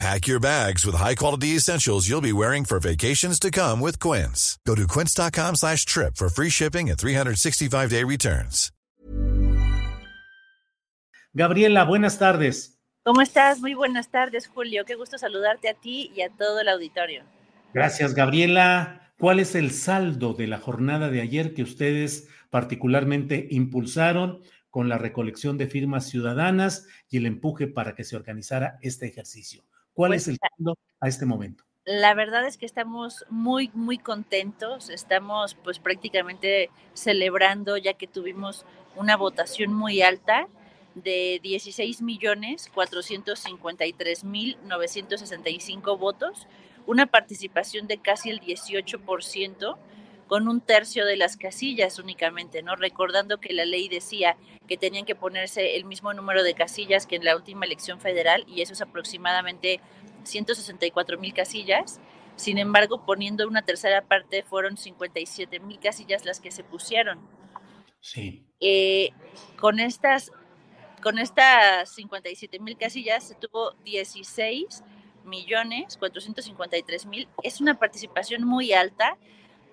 Pack your bags with high-quality essentials you'll be wearing for vacations to come with Quince. Go to quince.com slash trip for free shipping and 365-day returns. Gabriela, buenas tardes. ¿Cómo estás? Muy buenas tardes, Julio. Qué gusto saludarte a ti y a todo el auditorio. Gracias, Gabriela. ¿Cuál es el saldo de la jornada de ayer que ustedes particularmente impulsaron con la recolección de firmas ciudadanas y el empuje para que se organizara este ejercicio? ¿Cuál Pues, es el saldo a este momento? La verdad es que estamos muy, muy contentos. Estamos pues prácticamente celebrando ya que tuvimos una votación muy alta de 16 millones 453 mil 965 votos, una participación de casi el 18% con un tercio de las casillas únicamente, ¿no? Recordando que la ley decía que tenían que ponerse el mismo número de casillas que en la última elección federal y eso es aproximadamente 164 mil casillas. Sin embargo, poniendo una tercera parte, fueron 57 mil casillas las que se pusieron. Sí. Eh, con estas con estas 57 mil casillas se tuvo 16 millones 453 mil. Es una participación muy alta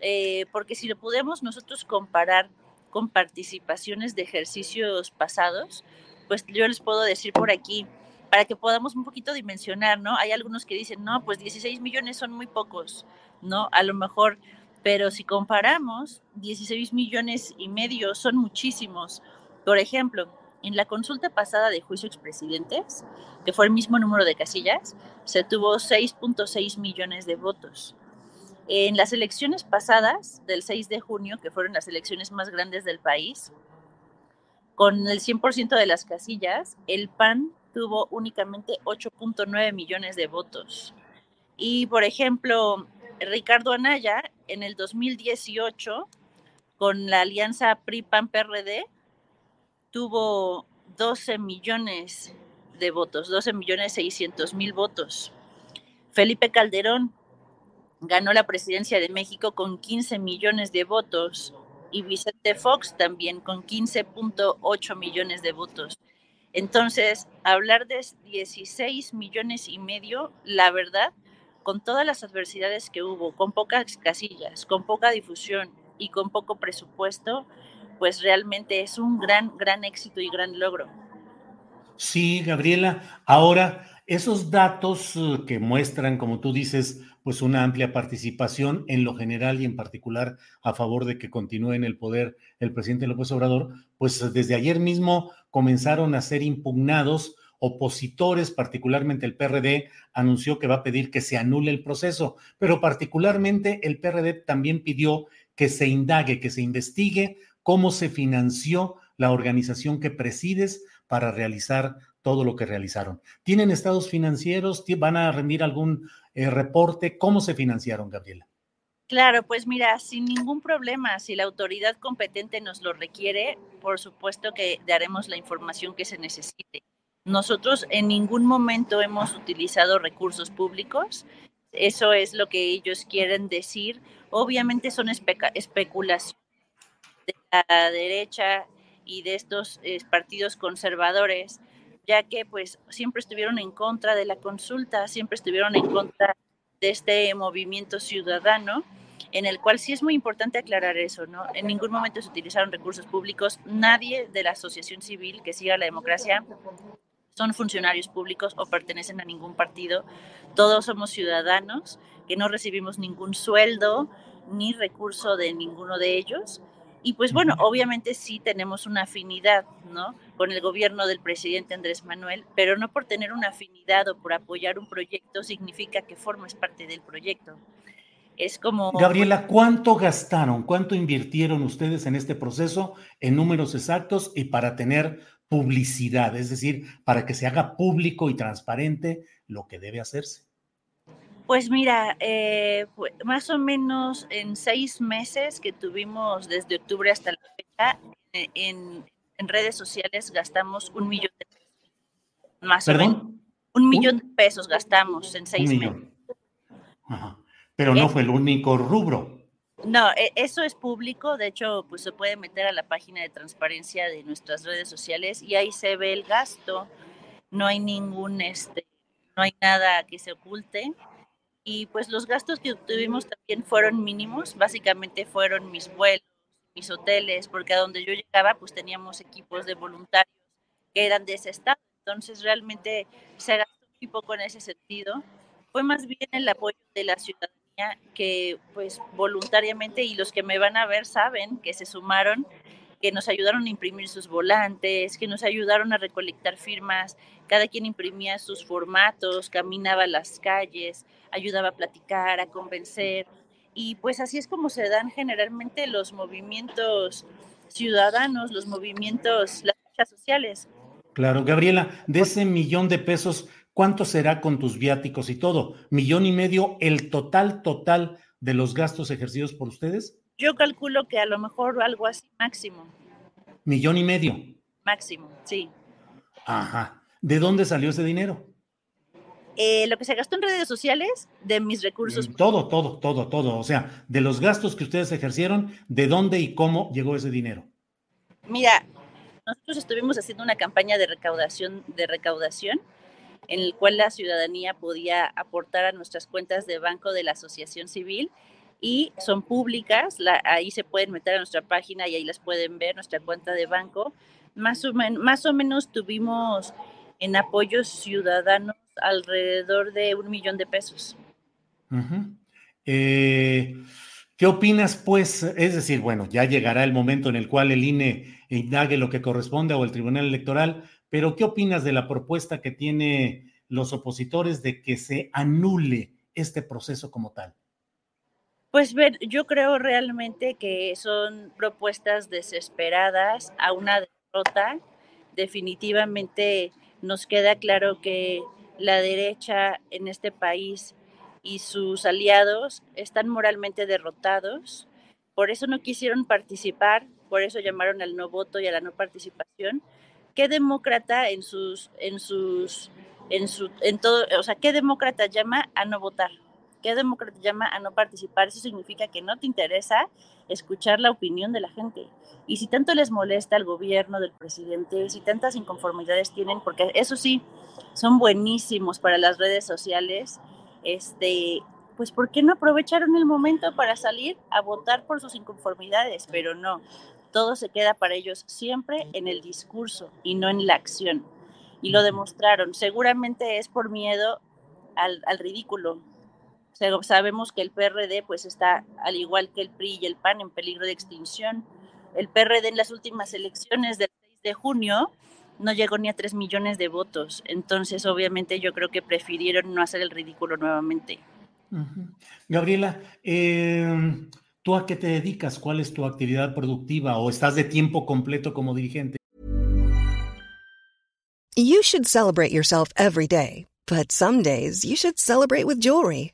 eh, porque si lo podemos nosotros comparar con participaciones de ejercicios pasados, pues yo les puedo decir por aquí, para que podamos un poquito dimensionar, ¿no? Hay algunos que dicen, no, pues 16 millones son muy pocos, ¿no? A lo mejor, pero si comparamos, 16 millones y medio son muchísimos. Por ejemplo, en la consulta pasada de juicio expresidentes, que fue el mismo número de casillas, se tuvo 6.6 millones de votos. En las elecciones pasadas, del 6 de junio, que fueron las elecciones más grandes del país, con el 100% de las casillas, el PAN tuvo únicamente 8.9 millones de votos. Y, por ejemplo, Ricardo Anaya, en el 2018, con la alianza PRI-PAN-PRD, tuvo 12 millones de votos, 12 millones 600 mil votos. Felipe Calderón ganó la presidencia de México con 15 millones de votos y Vicente Fox también con 15.8 millones de votos. Entonces, hablar de 16 millones y medio, la verdad, con todas las adversidades que hubo, con pocas casillas, con poca difusión y con poco presupuesto, pues realmente es un gran, gran éxito y gran logro. Sí, Gabriela. Ahora, esos datos eh, que muestran, como tú dices, pues una amplia participación en lo general y en particular a favor de que continúe en el poder el presidente López Obrador, pues desde ayer mismo comenzaron a ser impugnados opositores, particularmente el PRD, anunció que va a pedir que se anule el proceso, pero particularmente el PRD también pidió que se indague, que se investigue cómo se financió la organización que presides para realizar todo lo que realizaron. ¿Tienen estados financieros? ¿Van a rendir algún eh, reporte? ¿Cómo se financiaron, Gabriela? Claro, pues mira, sin ningún problema, si la autoridad competente nos lo requiere, por supuesto que daremos la información que se necesite. Nosotros en ningún momento hemos utilizado recursos públicos, eso es lo que ellos quieren decir. Obviamente son espe especulaciones de la derecha y de estos eh, partidos conservadores, ya que pues siempre estuvieron en contra de la consulta, siempre estuvieron en contra de este movimiento ciudadano, en el cual sí es muy importante aclarar eso, ¿no? En ningún momento se utilizaron recursos públicos, nadie de la asociación civil que siga la democracia son funcionarios públicos o pertenecen a ningún partido. Todos somos ciudadanos que no recibimos ningún sueldo ni recurso de ninguno de ellos. Y pues bueno, obviamente sí tenemos una afinidad, ¿no? Con el gobierno del presidente Andrés Manuel, pero no por tener una afinidad o por apoyar un proyecto significa que formes parte del proyecto. Es como... Gabriela, ¿cuánto gastaron, cuánto invirtieron ustedes en este proceso en números exactos y para tener publicidad, es decir, para que se haga público y transparente lo que debe hacerse? Pues mira, eh, más o menos en seis meses que tuvimos desde octubre hasta la fecha, eh, en, redes sociales gastamos un millón de pesos. Más o menos. Un millón de pesos gastamos en seis meses. Pero no fue el único rubro. No, e, eso es público, de hecho, pues se puede meter a la página de transparencia de nuestras redes sociales y ahí se ve el gasto. No hay ningún, este, no hay nada que se oculte. Y pues los gastos que tuvimos también fueron mínimos, básicamente fueron mis vuelos, mis hoteles, porque a donde yo llegaba pues teníamos equipos de voluntarios que eran de ese estado, entonces realmente se gastó un poco en ese sentido. Fue más bien el apoyo de la ciudadanía que pues voluntariamente y los que me van a ver saben que se sumaron, que nos ayudaron a imprimir sus volantes, que nos ayudaron a recolectar firmas, cada quien imprimía sus formatos, caminaba las calles, ayudaba a platicar, a convencer y pues así es como se dan generalmente los movimientos ciudadanos, los movimientos, las luchas sociales. Claro, Gabriela, de ese millón de pesos, ¿Cuánto será con tus viáticos y todo? ¿Millón y medio el total, total de los gastos ejercidos por ustedes? Yo calculo que a lo mejor algo así máximo. ¿Millón y medio? Máximo, sí. Ajá. ¿De dónde salió ese dinero? Eh, lo que se gastó en redes sociales, de mis recursos. Todo, todo, todo, todo. O sea, de los gastos que ustedes ejercieron, ¿de dónde y cómo llegó ese dinero? Mira, nosotros estuvimos haciendo una campaña de recaudación, de recaudación en el cual la ciudadanía podía aportar a nuestras cuentas de banco de la asociación civil y son públicas, ahí se pueden meter a nuestra página y ahí las pueden ver, nuestra cuenta de banco. Más o, más o menos tuvimos en apoyos ciudadanos alrededor de un millón de pesos. Eh, ¿Qué opinas, pues? Es decir, bueno, ya llegará el momento en el cual el INE indague lo que corresponde o el Tribunal Electoral, pero ¿qué opinas de la propuesta que tiene los opositores de que se anule este proceso como tal? Pues ver, yo creo realmente que son propuestas desesperadas a una derrota. Definitivamente nos queda claro que la derecha en este país y sus aliados están moralmente derrotados. Por eso no quisieron participar, por eso llamaron al no voto y a la no participación, ¿qué demócrata en sus, en sus, en su, en todo, o sea, qué demócrata llama a no votar? ¿Qué demócrata llama a no participar? Eso significa que no te interesa escuchar la opinión de la gente. Y si tanto les molesta el gobierno del presidente, si tantas inconformidades tienen, porque eso sí, son buenísimos para las redes sociales, este, pues ¿por qué no aprovecharon el momento para salir a votar por sus inconformidades? Pero no, todo se queda para ellos siempre en el discurso y no en la acción. Y lo demostraron. Seguramente es por miedo al, ridículo. Sabemos que el PRD pues está, al igual que el PRI y el PAN, en peligro de extinción. El PRD en las últimas elecciones del 6 de junio no llegó ni a 3 millones de votos. Entonces, obviamente, yo creo que prefirieron no hacer el ridículo nuevamente. Gabriela, eh, ¿Tú a qué te dedicas? ¿Cuál es tu actividad productiva o estás de tiempo completo como dirigente? You should celebrate yourself every day, but some days you should celebrate with jewelry.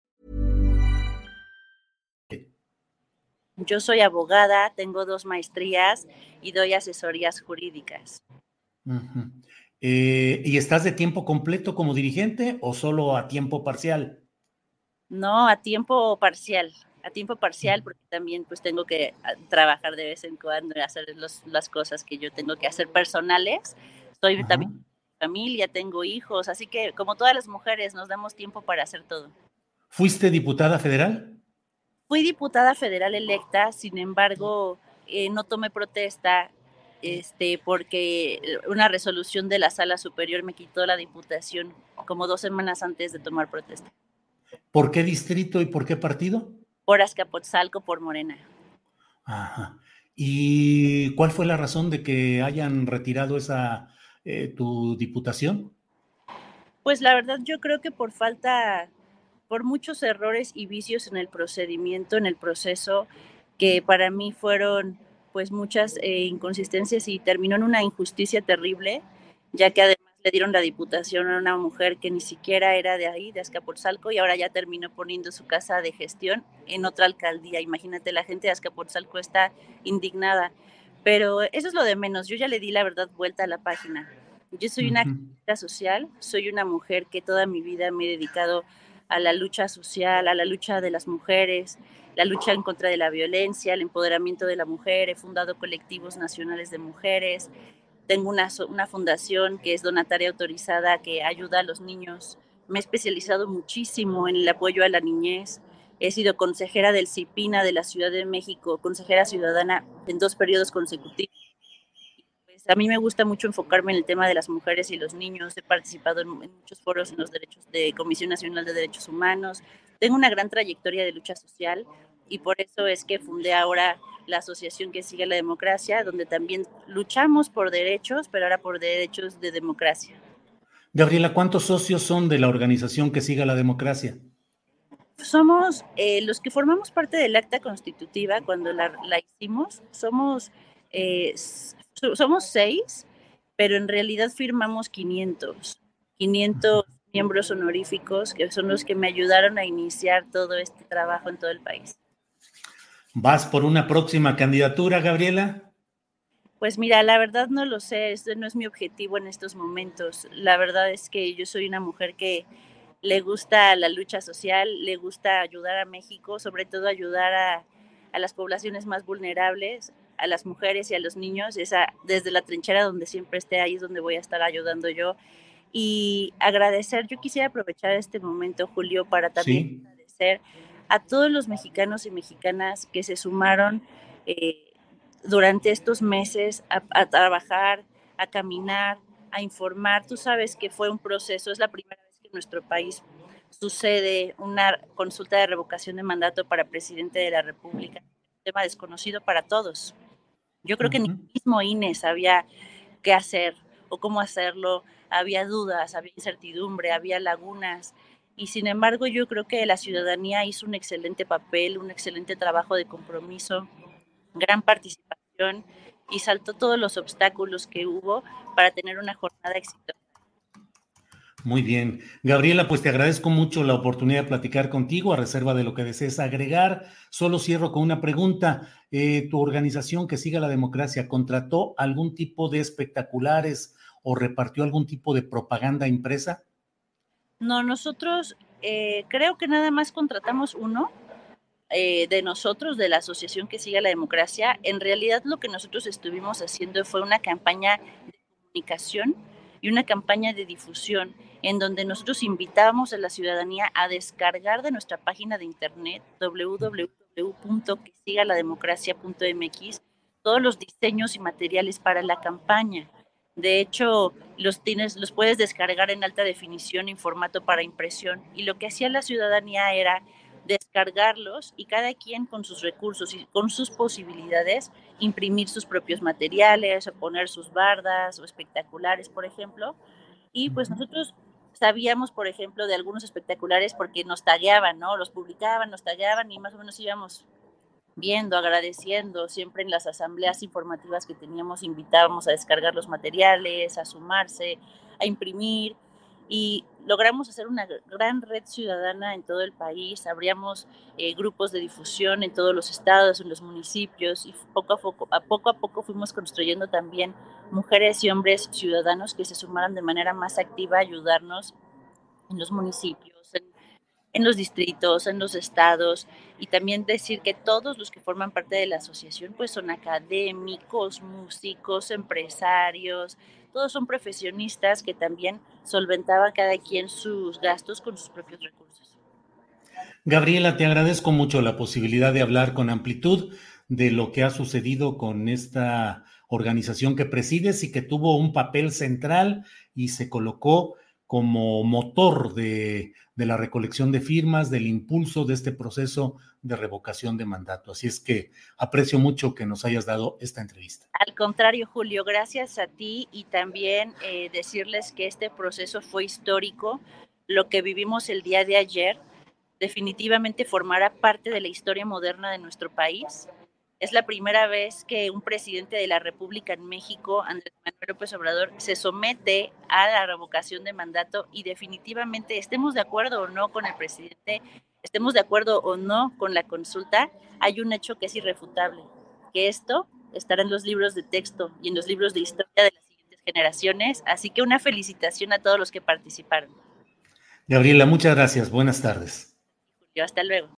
Yo soy abogada, tengo dos maestrías y doy asesorías jurídicas. Eh, ¿Y estás de tiempo completo como dirigente o solo a tiempo parcial? No, a tiempo parcial, a tiempo parcial porque también pues tengo que ah, trabajar de vez en cuando y hacer los- las cosas que yo tengo que hacer personales. Soy Ajá. también familia, tengo hijos, así que como todas las mujeres nos damos tiempo para hacer todo. ¿Fuiste diputada federal? Fui diputada federal electa, sin embargo, eh, no tomé protesta este, porque una resolución de la sala superior me quitó la diputación como dos semanas antes de tomar protesta. ¿Por qué distrito y por qué partido? Por Azcapotzalco, por Morena. Ajá. ¿Y cuál fue la razón de que hayan retirado esa eh, tu diputación? Pues la verdad yo creo que por falta, por muchos errores y vicios en el procedimiento, en el proceso, que para mí fueron pues muchas eh, inconsistencias y terminó en una injusticia terrible, ya que además le dieron la diputación a una mujer que ni siquiera era de ahí, de Azcapotzalco, y ahora ya terminó poniendo su casa de gestión en otra alcaldía. Imagínate, la gente de Azcapotzalco está indignada, pero eso es lo de menos. Yo ya le di la verdad vuelta a la página. Yo soy una activista social, soy una mujer que toda mi vida me he dedicado a la lucha social, a la lucha de las mujeres, la lucha en contra de la violencia, el empoderamiento de la mujer, he fundado colectivos nacionales de mujeres, tengo una, una fundación que es donataria autorizada que ayuda a los niños, me he especializado muchísimo en el apoyo a la niñez, he sido consejera del CIPINA de la Ciudad de México, consejera ciudadana en dos periodos consecutivos. Pues a mí me gusta mucho enfocarme en el tema de las mujeres y los niños. He participado en, en muchos foros en los derechos de Comisión Nacional de Derechos Humanos. Tengo una gran trayectoria de lucha social y por eso es que fundé ahora la asociación que sigue la democracia, donde también luchamos por derechos, pero ahora por derechos de democracia. Gabriela, ¿cuántos socios son de la organización que siga la democracia? Somos eh, los que formamos parte del acta constitutiva cuando la, la hicimos, somos, eh, somos seis, pero en realidad firmamos 500, 500 miembros honoríficos que son los que me ayudaron a iniciar todo este trabajo en todo el país. ¿Vas por una próxima candidatura, Gabriela? Pues mira, la verdad no lo sé, este no es mi objetivo en estos momentos. La verdad es que yo soy una mujer que le gusta la lucha social, le gusta ayudar a México, sobre todo ayudar a, a las poblaciones más vulnerables, a las mujeres y a los niños. Esa, desde la trinchera donde siempre esté, ahí es donde voy a estar ayudando yo. Y agradecer, yo quisiera aprovechar este momento, Julio, para también Sí. agradecer a todos los mexicanos y mexicanas que se sumaron eh, durante estos meses a, a trabajar, a caminar, a informar. Tú sabes que fue un proceso, es la primera vez que en nuestro país sucede una consulta de revocación de mandato para presidente de la República, un tema desconocido para todos. Yo creo que ni mismo INE sabía qué hacer o cómo hacerlo, había dudas, había incertidumbre, había lagunas. Y sin embargo, yo creo que la ciudadanía hizo un excelente papel, un excelente trabajo de compromiso, gran participación y saltó todos los obstáculos que hubo para tener una jornada exitosa. Muy bien. Gabriela, pues te agradezco mucho la oportunidad de platicar contigo a reserva de lo que desees agregar. Solo cierro con una pregunta. Eh, ¿Tu organización que siga la democracia contrató algún tipo de espectaculares o repartió algún tipo de propaganda impresa? No, nosotros eh, creo que nada más contratamos uno eh, de nosotros, de la asociación que siga la democracia. En realidad lo que nosotros estuvimos haciendo fue una campaña de comunicación y una campaña de difusión en donde nosotros invitábamos a la ciudadanía a descargar de nuestra página de internet www.quesigalademocracia.mx todos los diseños y materiales para la campaña. De hecho, los tienes, los puedes descargar en alta definición en formato para impresión. Y lo que hacía la ciudadanía era descargarlos y cada quien con sus recursos y con sus posibilidades imprimir sus propios materiales o poner sus bardas o espectaculares, por ejemplo. Y pues nosotros sabíamos, por ejemplo, de algunos espectaculares porque nos tallaban, ¿no? Los publicaban, nos tallaban y más o menos íbamos viendo, agradeciendo, siempre en las asambleas informativas que teníamos invitábamos a descargar los materiales, a sumarse, a imprimir y logramos hacer una gran red ciudadana en todo el país, abríamos eh, grupos de difusión en todos los estados, en los municipios y poco a poco, poco a poco fuimos construyendo también mujeres y hombres ciudadanos que se sumaran de manera más activa a ayudarnos en los municipios, en los distritos, en los estados, y también decir que todos los que forman parte de la asociación pues son académicos, músicos, empresarios, todos son profesionistas que también solventaban cada quien sus gastos con sus propios recursos. Gabriela, te agradezco mucho la posibilidad de hablar con amplitud de lo que ha sucedido con esta organización que presides y que tuvo un papel central y se colocó como motor de, la recolección de firmas, del impulso de este proceso de revocación de mandato. Así es que aprecio mucho que nos hayas dado esta entrevista. Al contrario, Julio, gracias a ti y también eh, decirles que este proceso fue histórico. Lo que vivimos el día de ayer definitivamente formará parte de la historia moderna de nuestro país es la primera vez que un presidente de la República en México, Andrés Manuel López Obrador, se somete a la revocación de mandato y definitivamente estemos de acuerdo o no con el presidente, estemos de acuerdo o no con la consulta, hay un hecho que es irrefutable, que esto estará en los libros de texto y en los libros de historia de las siguientes generaciones, así que una felicitación a todos los que participaron. Gabriela, muchas gracias, buenas tardes. hasta luego.